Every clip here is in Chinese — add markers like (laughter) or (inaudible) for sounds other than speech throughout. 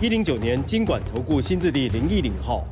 一零九年经管投顾新字第零一零号。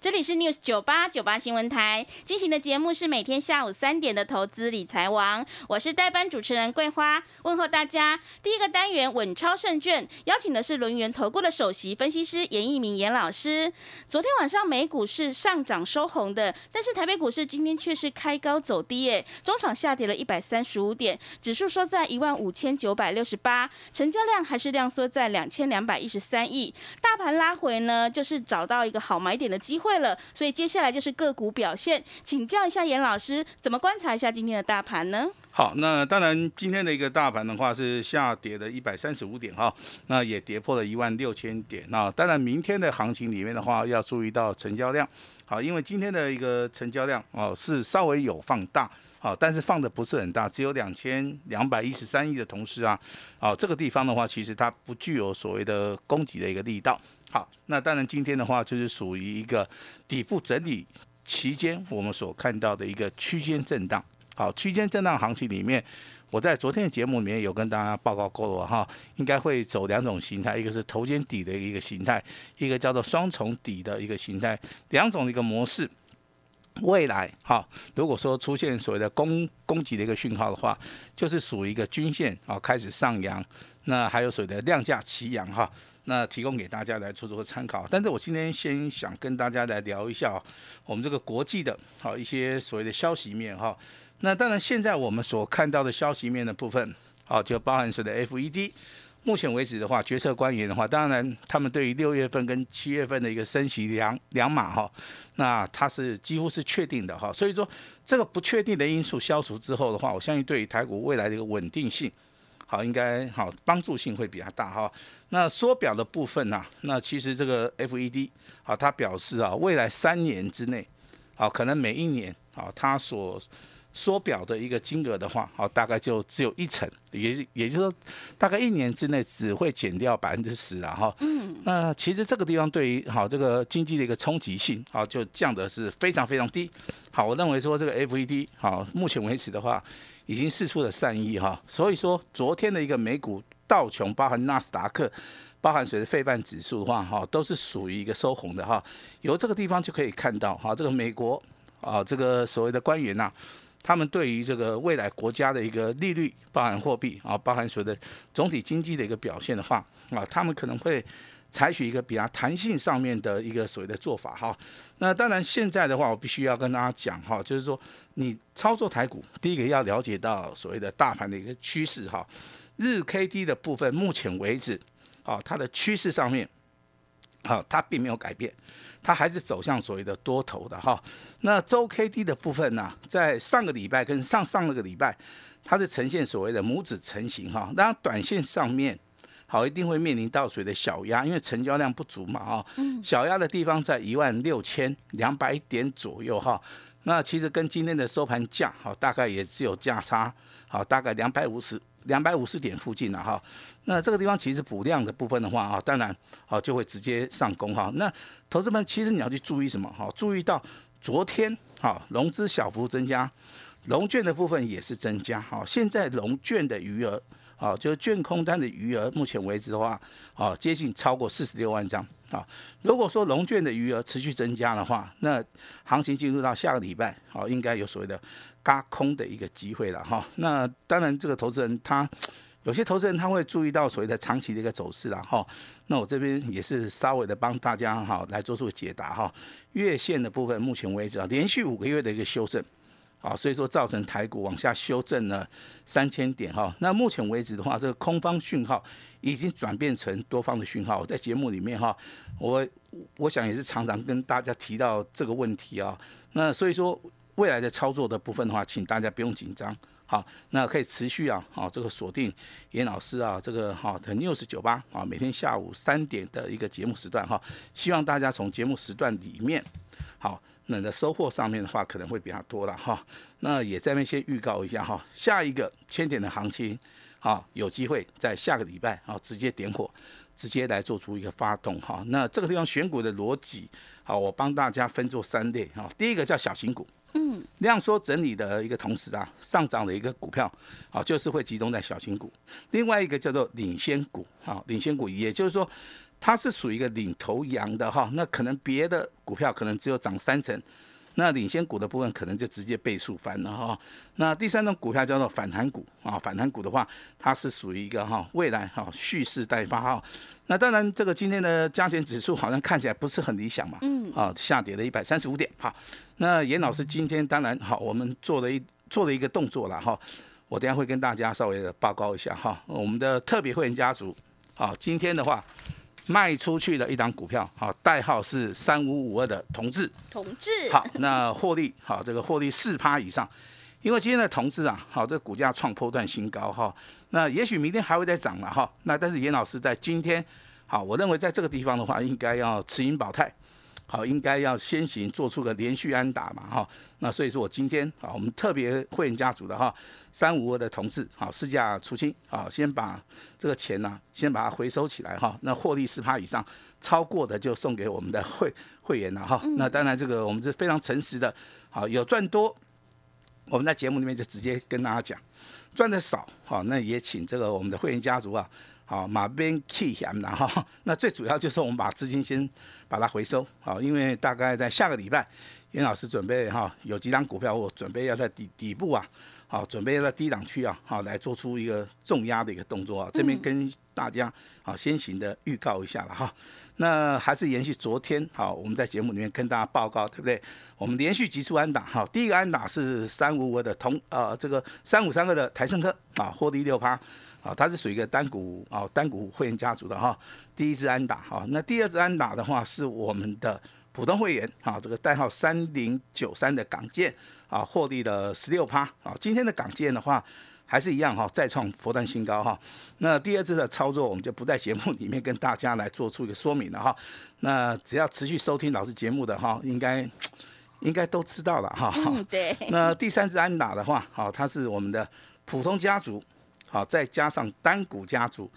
这里是 News 九八九八新闻台进行的节目是每天下午三点的投资理财王，我是代班主持人桂花，问候大家。第一个单元稳超胜券，邀请的是轮源投顾的首席分析师严一鸣严老师。昨天晚上美股是上涨收红的，但是台北股市今天却是开高走低，耶，中场下跌了一百三十五点，指数收在一万五千九百六十八，成交量还是量缩在两千两百一十三亿。大盘拉回呢，就是找到一个好买点的机会。会了，所以接下来就是个股表现，请教一下严老师，怎么观察一下今天的大盘呢？好，那当然今天的一个大盘的话是下跌了一百三十五点哈，那也跌破了一万六千点。那当然明天的行情里面的话，要注意到成交量，好，因为今天的一个成交量哦是稍微有放大，好，但是放的不是很大，只有两千两百一十三亿的同时啊，好，这个地方的话其实它不具有所谓的供给的一个力道。好，那当然今天的话就是属于一个底部整理期间，我们所看到的一个区间震荡。好，区间震荡行情里面，我在昨天的节目里面有跟大家报告过了哈，应该会走两种形态，一个是头肩底的一个形态，一个叫做双重底的一个形态，两种一个模式。未来哈，如果说出现所谓的供供给的一个讯号的话，就是属于一个均线啊开始上扬，那还有所谓的量价齐扬哈。那提供给大家来做做个参考，但是我今天先想跟大家来聊一下我们这个国际的好一些所谓的消息面哈。那当然现在我们所看到的消息面的部分，好就包含所谓的 FED。目前为止的话，决策官员的话，当然他们对于六月份跟七月份的一个升息两两码哈，那它是几乎是确定的哈。所以说这个不确定的因素消除之后的话，我相信对于台股未来的一个稳定性。好，应该好帮助性会比较大哈。那缩表的部分呢？那其实这个 FED 好，它表示啊，未来三年之内，好，可能每一年好，它所缩表的一个金额的话，好，大概就只有一成，也也就是说，大概一年之内只会减掉百分之十啊哈。嗯。那其实这个地方对于好这个经济的一个冲击性，好就降的是非常非常低。好，我认为说这个 FED 好，目前为止的话。已经试出了善意哈，所以说昨天的一个美股道琼，包含纳斯达克，包含随着费半指数的话哈，都是属于一个收红的哈。由这个地方就可以看到哈，这个美国啊，这个所谓的官员呐，他们对于这个未来国家的一个利率，包含货币啊，包含所谓的总体经济的一个表现的话啊，他们可能会。采取一个比较弹性上面的一个所谓的做法哈，那当然现在的话，我必须要跟大家讲哈，就是说你操作台股，第一个要了解到所谓的大盘的一个趋势哈，日 K D 的部分，目前为止，啊，它的趋势上面，好，它并没有改变，它还是走向所谓的多头的哈。那周 K D 的部分呢，在上个礼拜跟上上那个礼拜，它是呈现所谓的拇指成型哈，当然短线上面。好，一定会面临到水的小压，因为成交量不足嘛，哈，小压的地方在一万六千两百点左右，哈，那其实跟今天的收盘价，好，大概也只有价差，好，大概两百五十两百五十点附近了，哈，那这个地方其实补量的部分的话，啊，当然，好就会直接上攻，哈，那投资们其实你要去注意什么，哈，注意到昨天，哈，融资小幅增加，融券的部分也是增加，哈，现在融券的余额。啊，就是券空单的余额，目前为止的话，啊接近超过四十六万张。啊，如果说龙券的余额持续增加的话，那行情进入到下个礼拜，啊，应该有所谓的嘎空的一个机会了哈。那当然，这个投资人他 (tsk) 有些投资人他会注意到所谓的长期的一个走势了哈。那我这边也是稍微的帮大家哈来做出解答哈。月线的部分，目前为止啊，连续五个月的一个修正。好，所以说造成台股往下修正了三千点哈。那目前为止的话，这个空方讯号已经转变成多方的讯号。在节目里面哈，我我想也是常常跟大家提到这个问题啊。那所以说未来的操作的部分的话，请大家不用紧张。好，那可以持续啊，好这个锁定严老师啊，这个哈的 news 九八啊，每天下午三点的一个节目时段哈，希望大家从节目时段里面，好，那的收获上面的话可能会比较多了哈。那也在那先预告一下哈，下一个千点的行情，好，有机会在下个礼拜啊直接点火，直接来做出一个发动哈。那这个地方选股的逻辑，好，我帮大家分作三类哈。第一个叫小型股。嗯，量缩整理的一个同时啊，上涨的一个股票，好，就是会集中在小型股。另外一个叫做领先股，好，领先股，也就是说，它是属于一个领头羊的哈，那可能别的股票可能只有涨三成。那领先股的部分可能就直接倍数翻了哈。那第三种股票叫做反弹股啊，反弹股的话，它是属于一个哈未来哈蓄势待发哈。那当然，这个今天的加权指数好像看起来不是很理想嘛，嗯，啊下跌了一百三十五点哈。那严老师今天当然好，我们做了一做了一个动作了哈。我等下会跟大家稍微的报告一下哈。我们的特别会员家族，好，今天的话。卖出去的一档股票，好，代号是三五五二的同志，同志，好，那获利，好，这个获利四趴以上，因为今天的同志啊，好，这个股价创破段新高哈，那也许明天还会再涨了哈，那但是严老师在今天，好，我认为在这个地方的话，应该要持盈保泰。好，应该要先行做出个连续安打嘛，哈，那所以说我今天啊，我们特别会员家族的哈，三五二的同志，好，市价出清，好，先把这个钱呢，先把它回收起来哈，那获利十趴以上，超过的就送给我们的会会员了哈，那当然这个我们是非常诚实的，好，有赚多，我们在节目里面就直接跟大家讲，赚的少，好，那也请这个我们的会员家族啊。好，马边 key 险的哈，那最主要就是我们把资金先把它回收，好，因为大概在下个礼拜，严老师准备哈有几档股票，我准备要在底底部啊，好，准备要在低档区啊，好来做出一个重压的一个动作啊，这边跟大家好先行的预告一下了哈，那还是延续昨天好，我们在节目里面跟大家报告，对不对？我们连续急出安打，好，第一个安打是三五五的同呃这个三五三二的台盛科啊，获利六趴。啊，它是属于一个单股啊，单股会员家族的哈。第一支安打哈，那第二支安打的话是我们的普通会员啊，这个代号三零九三的港建啊，获利了十六趴啊。今天的港建的话还是一样哈，再创破断新高哈。那第二次的操作我们就不在节目里面跟大家来做出一个说明了哈。那只要持续收听老师节目的哈，应该应该都知道了哈。嗯，(laughs) 对。那第三次安打的话，好，它是我们的普通家族。好，再加上单股家族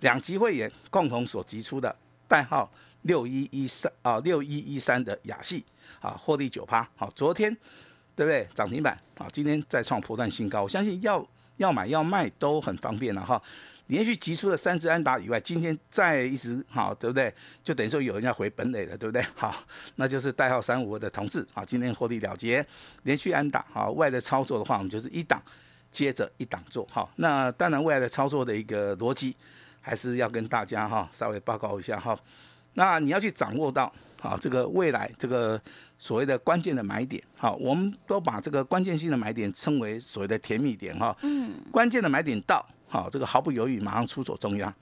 两级会员共同所提出的代号六一一三啊六一一三的雅系啊获利九趴，好，昨天对不对涨停板啊？今天再创破断新高，我相信要要买要卖都很方便了哈。连续提出了三支安达以外，今天再一直好，对不对？就等于说有人要回本垒了，对不对？(laughs) 好，那就是代号三五的同志啊，今天获利了结，连续安打好，外的操作的话，我们就是一档。接着一档做好，那当然未来的操作的一个逻辑，还是要跟大家哈稍微报告一下哈。那你要去掌握到啊这个未来这个所谓的关键的买点，好，我们都把这个关键性的买点称为所谓的甜蜜点哈。嗯。关键的买点到，好，这个毫不犹豫马上出手中央。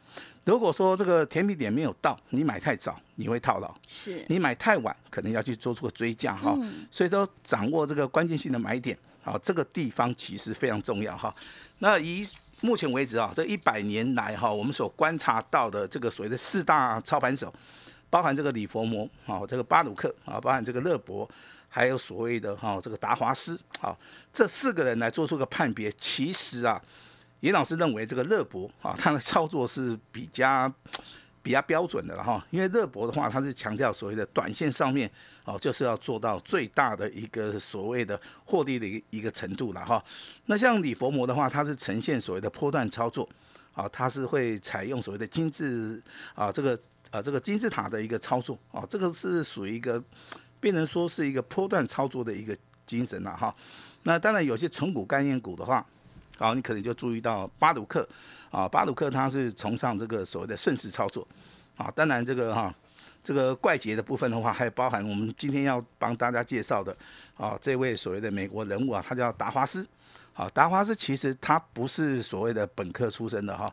如果说这个甜蜜点没有到，你买太早你会套牢，是你买太晚可能要去做出个追加哈。所以都掌握这个关键性的买点。好，这个地方其实非常重要哈。那以目前为止啊，这一百年来哈，我们所观察到的这个所谓的四大操盘手，包含这个李佛摩啊，这个巴鲁克啊，包含这个勒伯，还有所谓的哈这个达华斯，啊，这四个人来做出个判别。其实啊，严老师认为这个勒伯啊，他的操作是比较。比较标准的了哈，因为热博的话，他是强调所谓的短线上面哦，就是要做到最大的一个所谓的获利的一个一个程度了哈。那像李佛摩的话，它是呈现所谓的波段操作，啊，它是会采用所谓的金字啊这个啊这个金字塔的一个操作啊，这个是属于一个变成说是一个波段操作的一个精神了哈。那当然有些纯股概念股的话，啊，你可能就注意到巴鲁克。啊，巴鲁克他是崇尚这个所谓的顺势操作，啊，当然这个哈，这个怪杰的部分的话，(laughs) 还包含我们今天要帮大家介绍的啊，这位所谓的美国人物啊，他叫达华斯，好，达华斯其实他不是所谓的本科出身的哈，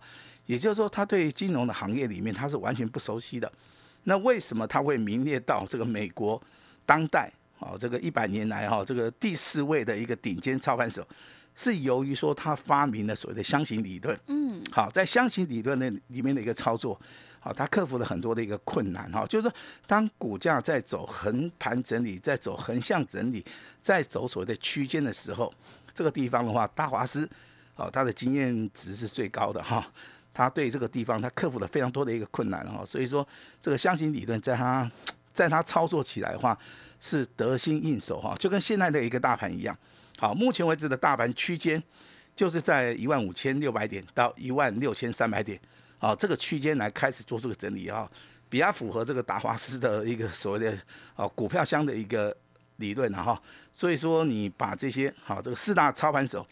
也就是说他对金融的行业里面他是完全不熟悉的，那为什么他会名列到这个美国当代啊这个一百年来哈这个第四位的一个顶尖操盘手？是由于说他发明了所谓的箱型理论。嗯，好，在箱型理论那里面的一个操作，好，他克服了很多的一个困难哈，就是说当股价在走横盘整理，在走横向整理，在走所谓的区间的时候，这个地方的话，大华师，哦，他的经验值是最高的哈。他对这个地方，他克服了非常多的一个困难哈，所以说这个箱型理论在他，在他操作起来的话是得心应手哈，就跟现在的一个大盘一样。好，目前为止的大盘区间就是在一万五千六百点到一万六千三百点，啊，这个区间来开始做这个整理啊，比较符合这个达华斯的一个所谓的哦股票箱的一个理论了哈，所以说你把这些好这个四大操盘手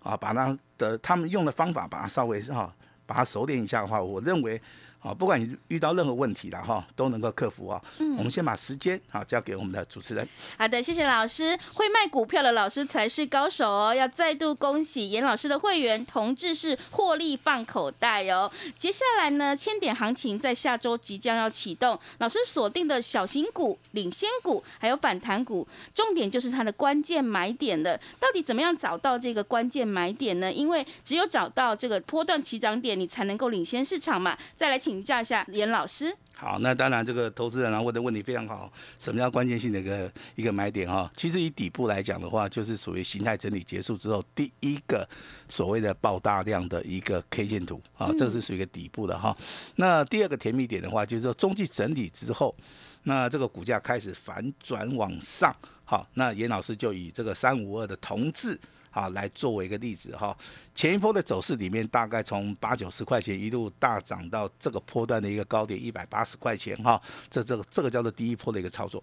啊，把它的他们用的方法把它稍微哈。把它熟练一下的话，我认为，啊，不管你遇到任何问题了哈，都能够克服啊。嗯，我们先把时间好交给我们的主持人。好的，谢谢老师。会卖股票的老师才是高手哦。要再度恭喜严老师的会员同志是获利放口袋哦。接下来呢，千点行情在下周即将要启动，老师锁定的小型股、领先股还有反弹股，重点就是它的关键买点了。到底怎么样找到这个关键买点呢？因为只有找到这个波段起涨点。你才能够领先市场嘛？再来请教一下严老师。好，那当然这个投资人啊问的问题非常好。什么叫关键性的一个一个买点哈？其实以底部来讲的话，就是属于形态整理结束之后第一个所谓的爆大量的一个 K 线图啊，这个是属于一个底部的哈。那第二个甜蜜点的话，就是说中继整理之后，那这个股价开始反转往上。好，那严老师就以这个三五二的同志。啊，来作为一个例子哈，前一波的走势里面，大概从八九十块钱一路大涨到这个波段的一个高点一百八十块钱哈，这这个这个叫做第一波的一个操作。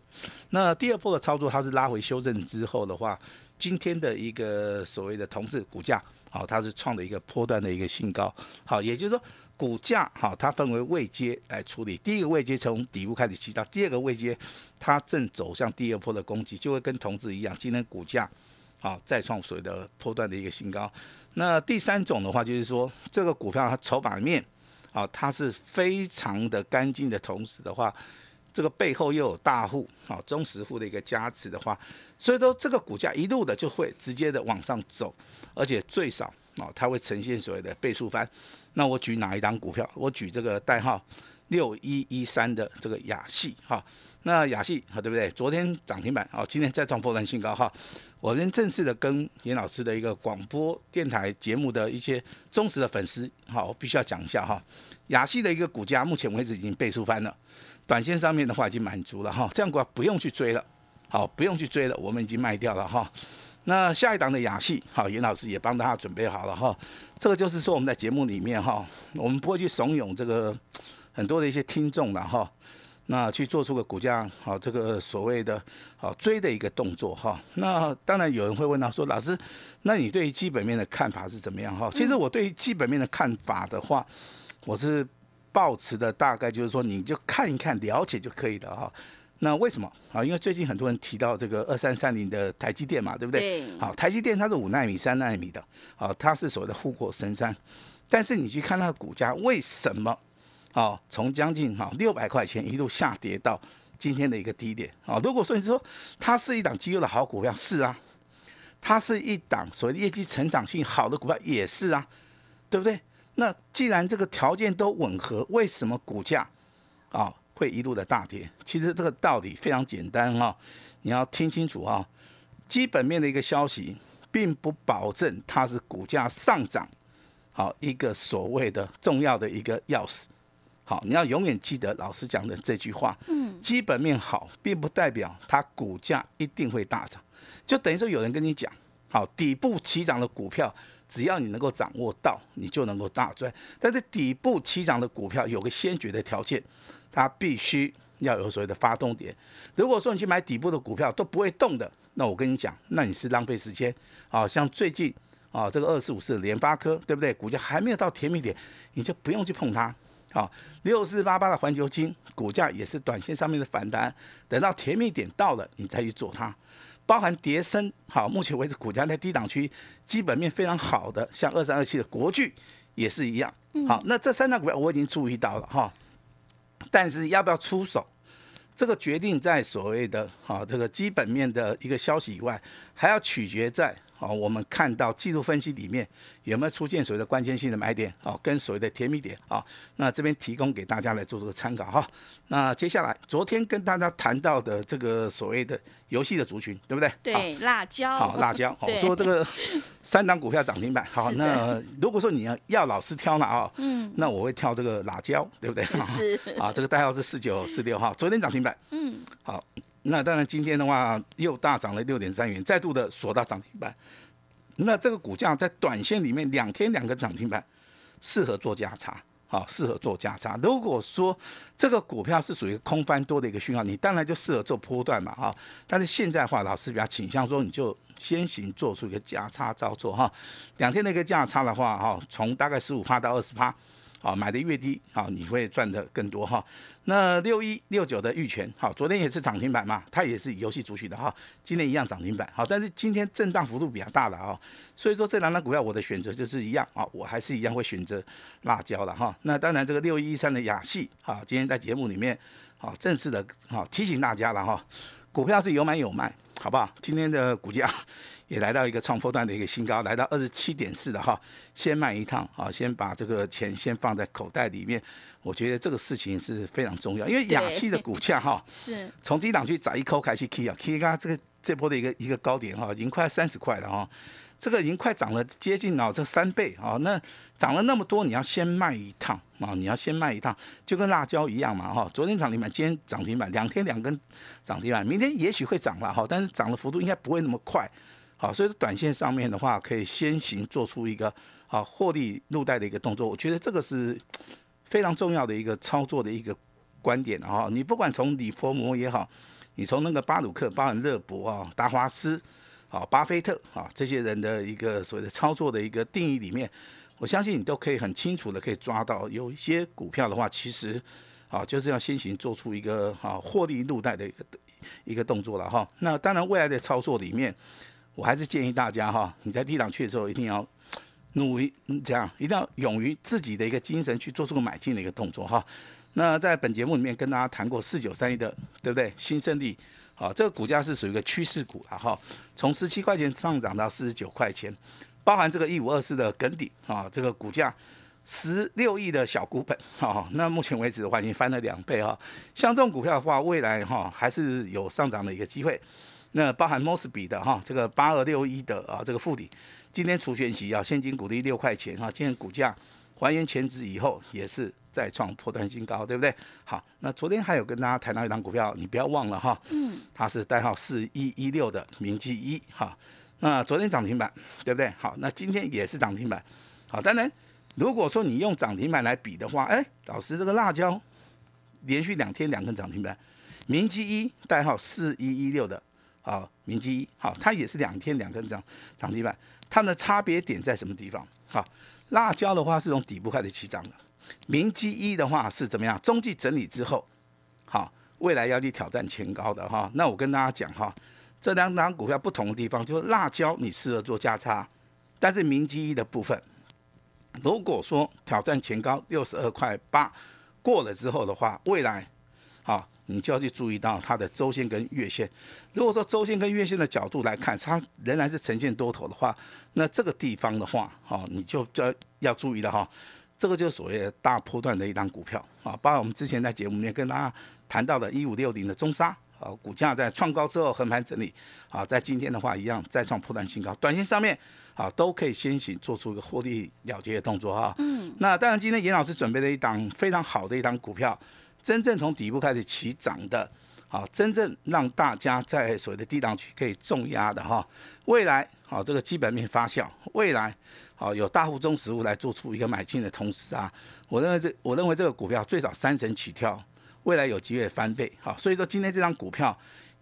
那第二波的操作，它是拉回修正之后的话，今天的一个所谓的同质股价，好，它是创了一个波段的一个新高。好，也就是说股价好，它分为位阶来处理，第一个位阶从底部开始起到，第二个位阶它正走向第二波的攻击，就会跟同质一样，今天股价。啊，再创所谓的波段的一个新高。那第三种的话，就是说这个股票它筹码面啊，它是非常的干净的同时的话，这个背后又有大户啊、中实户的一个加持的话，所以说这个股价一路的就会直接的往上走，而且最少啊，它会呈现所谓的倍数翻。那我举哪一档股票？我举这个代号。六一一三的这个雅系哈，那雅系哈对不对？昨天涨停板哦，今天再创破断新高哈。我们正式的跟严老师的一个广播电台节目的一些忠实的粉丝，好，我必须要讲一下哈。雅系的一个股价目前为止已经倍数翻了，短线上面的话已经满足了哈，这样股不用去追了，好，不用去追了，我们已经卖掉了哈。那下一档的雅系，好，严老师也帮大家准备好了哈。这个就是说我们在节目里面哈，我们不会去怂恿这个。很多的一些听众了哈，那去做出个股价好这个所谓的好追的一个动作哈，那当然有人会问到说老师，那你对于基本面的看法是怎么样哈？其实我对于基本面的看法的话，我是抱持的大概就是说你就看一看了解就可以了哈。那为什么啊？因为最近很多人提到这个二三三零的台积电嘛，对不对？好，台积电它是五纳米、三纳米的，好，它是所谓的护国神山，但是你去看它的股价为什么？好，从将近哈六百块钱一路下跌到今天的一个低点。好，如果说你说它是一档绩优的好股票，是啊，它是一档所谓业绩成长性好的股票，也是啊，对不对？那既然这个条件都吻合，为什么股价啊会一路的大跌？其实这个道理非常简单哈，你要听清楚啊，基本面的一个消息，并不保证它是股价上涨好一个所谓的重要的一个钥匙。好，你要永远记得老师讲的这句话。嗯，基本面好，并不代表它股价一定会大涨。就等于说，有人跟你讲，好，底部起涨的股票，只要你能够掌握到，你就能够大赚。但是底部起涨的股票有个先决的条件，它必须要有所谓的发动点。如果说你去买底部的股票都不会动的，那我跟你讲，那你是浪费时间。啊，像最近啊，这个二四五四联发科，对不对？股价还没有到甜蜜点，你就不用去碰它。好，六四八八的环球金股价也是短线上面的反弹，等到甜蜜点到了，你再去做它。包含叠升，好，目前为止股价在低档区，基本面非常好的，像二三二七的国巨也是一样。好，那这三大股票我已经注意到了哈，但是要不要出手，这个决定在所谓的哈这个基本面的一个消息以外，还要取决在哦，我们看到技术分析里面有没有出现所谓的关键性的买点哦，跟所谓的甜蜜点啊？那这边提供给大家来做这个参考哈。那接下来昨天跟大家谈到的这个所谓的游戏的族群，对不对？对，辣椒。好，辣椒。(laughs) 我说这个 (laughs) 三档股票涨停板。好，那如果说你要要老师挑了啊？嗯，那我会挑这个辣椒，对不对？是。(laughs) 啊，这个代号是四九四六哈，昨天涨停板。嗯。好。那当然，今天的话又大涨了六点三元，再度的锁到涨停板。那这个股价在短线里面两天两个涨停板，适合做价差，好，适合做价差。如果说这个股票是属于空翻多的一个讯号，你当然就适合做波段嘛，哈。但是现在的话，老师比较倾向说，你就先行做出一个价差操作，哈。两天的一个价差的话，哈，从大概十五趴到二十趴。啊，买的越低，好，你会赚的更多哈。那六一六九的玉泉，好，昨天也是涨停板嘛，它也是游戏主体的哈，今天一样涨停板，好，但是今天震荡幅度比较大了啊，所以说这两张股票我的选择就是一样啊，我还是一样会选择辣椒了哈。那当然这个六一三的雅戏，好，今天在节目里面，好，正式的好提醒大家了哈，股票是有买有卖，好不好？今天的股价。也来到一个创破段的一个新高，来到二十七点四的哈，先卖一趟啊，先把这个钱先放在口袋里面。我觉得这个事情是非常重要，因为亚西的股价哈，(laughs) 是从低档去砸一口开始 K 啊，K 刚这个这波的一个一个高点哈，已经快三十块了哈。这个已经快涨了接近了这三倍啊！那涨了那么多，你要先卖一趟啊！你要先卖一趟，就跟辣椒一样嘛哈！昨天涨停板，今天涨停板，两天两根涨停板，明天也许会涨了哈，但是涨的幅度应该不会那么快。好，所以短线上面的话，可以先行做出一个好获利入袋的一个动作。我觉得这个是非常重要的一个操作的一个观点啊！你不管从李佛摩也好，你从那个巴鲁克、巴尔勒伯啊、达华斯。啊，巴菲特啊，这些人的一个所谓的操作的一个定义里面，我相信你都可以很清楚的可以抓到，有一些股票的话，其实啊就是要先行做出一个啊获利入袋的一个一个动作了哈。那当然未来的操作里面，我还是建议大家哈，你在低档去的时候一定要努力，这样一定要勇于自己的一个精神去做出个买进的一个动作哈。那在本节目里面跟大家谈过四九三一的，对不对？新胜利。好，这个股价是属于一个趋势股了哈，从十七块钱上涨到四十九块钱，包含这个一五二四的梗底啊，这个股价十六亿的小股本哈，那目前为止的话已经翻了两倍哈，像这种股票的话，未来哈还是有上涨的一个机会。那包含 Mosby 的哈，这个八二六一的啊这个附底，今天除权息啊，现金股利六块钱哈，今天股价还原全值以后也是。再创破断新高，对不对？好，那昨天还有跟大家谈到一档股票，你不要忘了哈，嗯，它是代号四一一六的明基一，哈，那昨天涨停板，对不对？好，那今天也是涨停板，好，当然如果说你用涨停板来比的话，哎，老师这个辣椒连续两天两根涨停板，明基一代号四一一六的，好，明基一，好，它也是两天两根涨涨停板，它的差别点在什么地方？好，辣椒的话是从底部开始起涨的。明基一的话是怎么样？中继整理之后，好，未来要去挑战前高的哈。那我跟大家讲哈，这两档股票不同的地方，就是辣椒你适合做价差，但是明基一的部分，如果说挑战前高六十二块八过了之后的话，未来，好，你就要去注意到它的周线跟月线。如果说周线跟月线的角度来看，它仍然是呈现多头的话，那这个地方的话，好，你就要要注意了哈。这个就是所谓的大波段的一张股票啊，包括我们之前在节目里面跟大家谈到的一五六零的中沙啊，股价在创高之后横盘整理啊，在今天的话一样再创破断新高，短线上面啊都可以先行做出一个获利了结的动作哈。嗯。那当然，今天严老师准备了一档非常好的一档股票，真正从底部开始起涨的，好，真正让大家在所谓的低档区可以重压的哈，未来好这个基本面发酵，未来。好，有大户中实物来做出一个买进的同时啊，我认为这我认为这个股票最少三成起跳，未来有机会翻倍。好，所以说今天这张股票，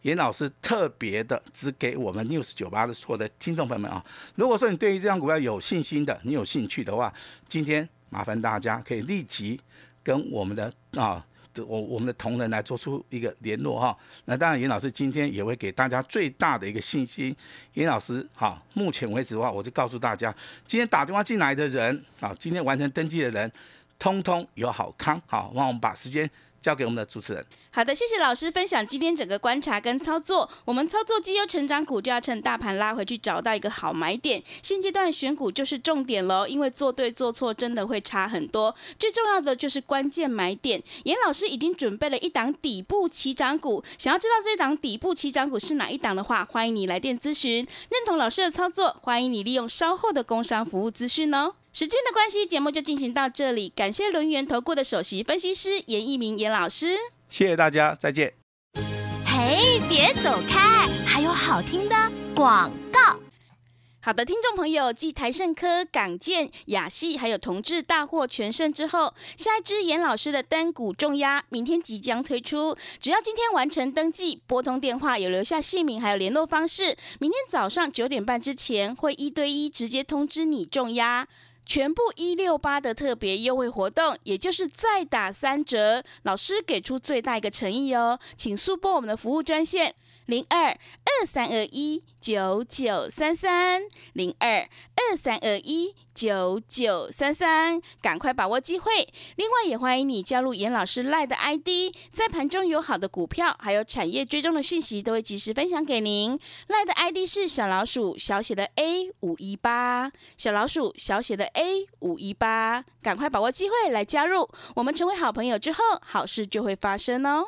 严老师特别的只给我们 news 九八的所有的听众朋友们啊，如果说你对于这张股票有信心的，你有兴趣的话，今天麻烦大家可以立即跟我们的啊。我我们的同仁来做出一个联络哈，那当然严老师今天也会给大家最大的一个信心。严老师哈，目前为止的话，我就告诉大家，今天打电话进来的人啊，今天完成登记的人，通通有好康好，让我们把时间交给我们的主持人。好的，谢谢老师分享今天整个观察跟操作。我们操作绩优成长股，就要趁大盘拉回去，找到一个好买点。现阶段选股就是重点喽，因为做对做错真的会差很多。最重要的就是关键买点。严老师已经准备了一档底部起涨股，想要知道这档底部起涨股是哪一档的话，欢迎你来电咨询。认同老师的操作，欢迎你利用稍后的工商服务资讯哦。时间的关系，节目就进行到这里。感谢轮源投顾的首席分析师严一鸣严老师。谢谢大家，再见。嘿，别走开，还有好听的广告。好的，听众朋友，继台盛科、港建、雅细还有同志大获全胜之后，下一支严老师的单股重压明天即将推出。只要今天完成登记，拨通电话有留下姓名还有联络方式，明天早上九点半之前会一对一直接通知你重压。全部一六八的特别优惠活动，也就是再打三折，老师给出最大一个诚意哦，请速拨我们的服务专线零二二三二一九九三三零二二三二一九九三三，赶快把握机会。另外也欢迎你加入严老师赖的 ID，在盘中有好的股票，还有产业追踪的讯息，都会及时分享给您。赖的 ID 是小老鼠小写的 A 五一八，小老鼠小写的 A 五一八，赶快把握机会来加入，我们成为好朋友之后，好事就会发生哦。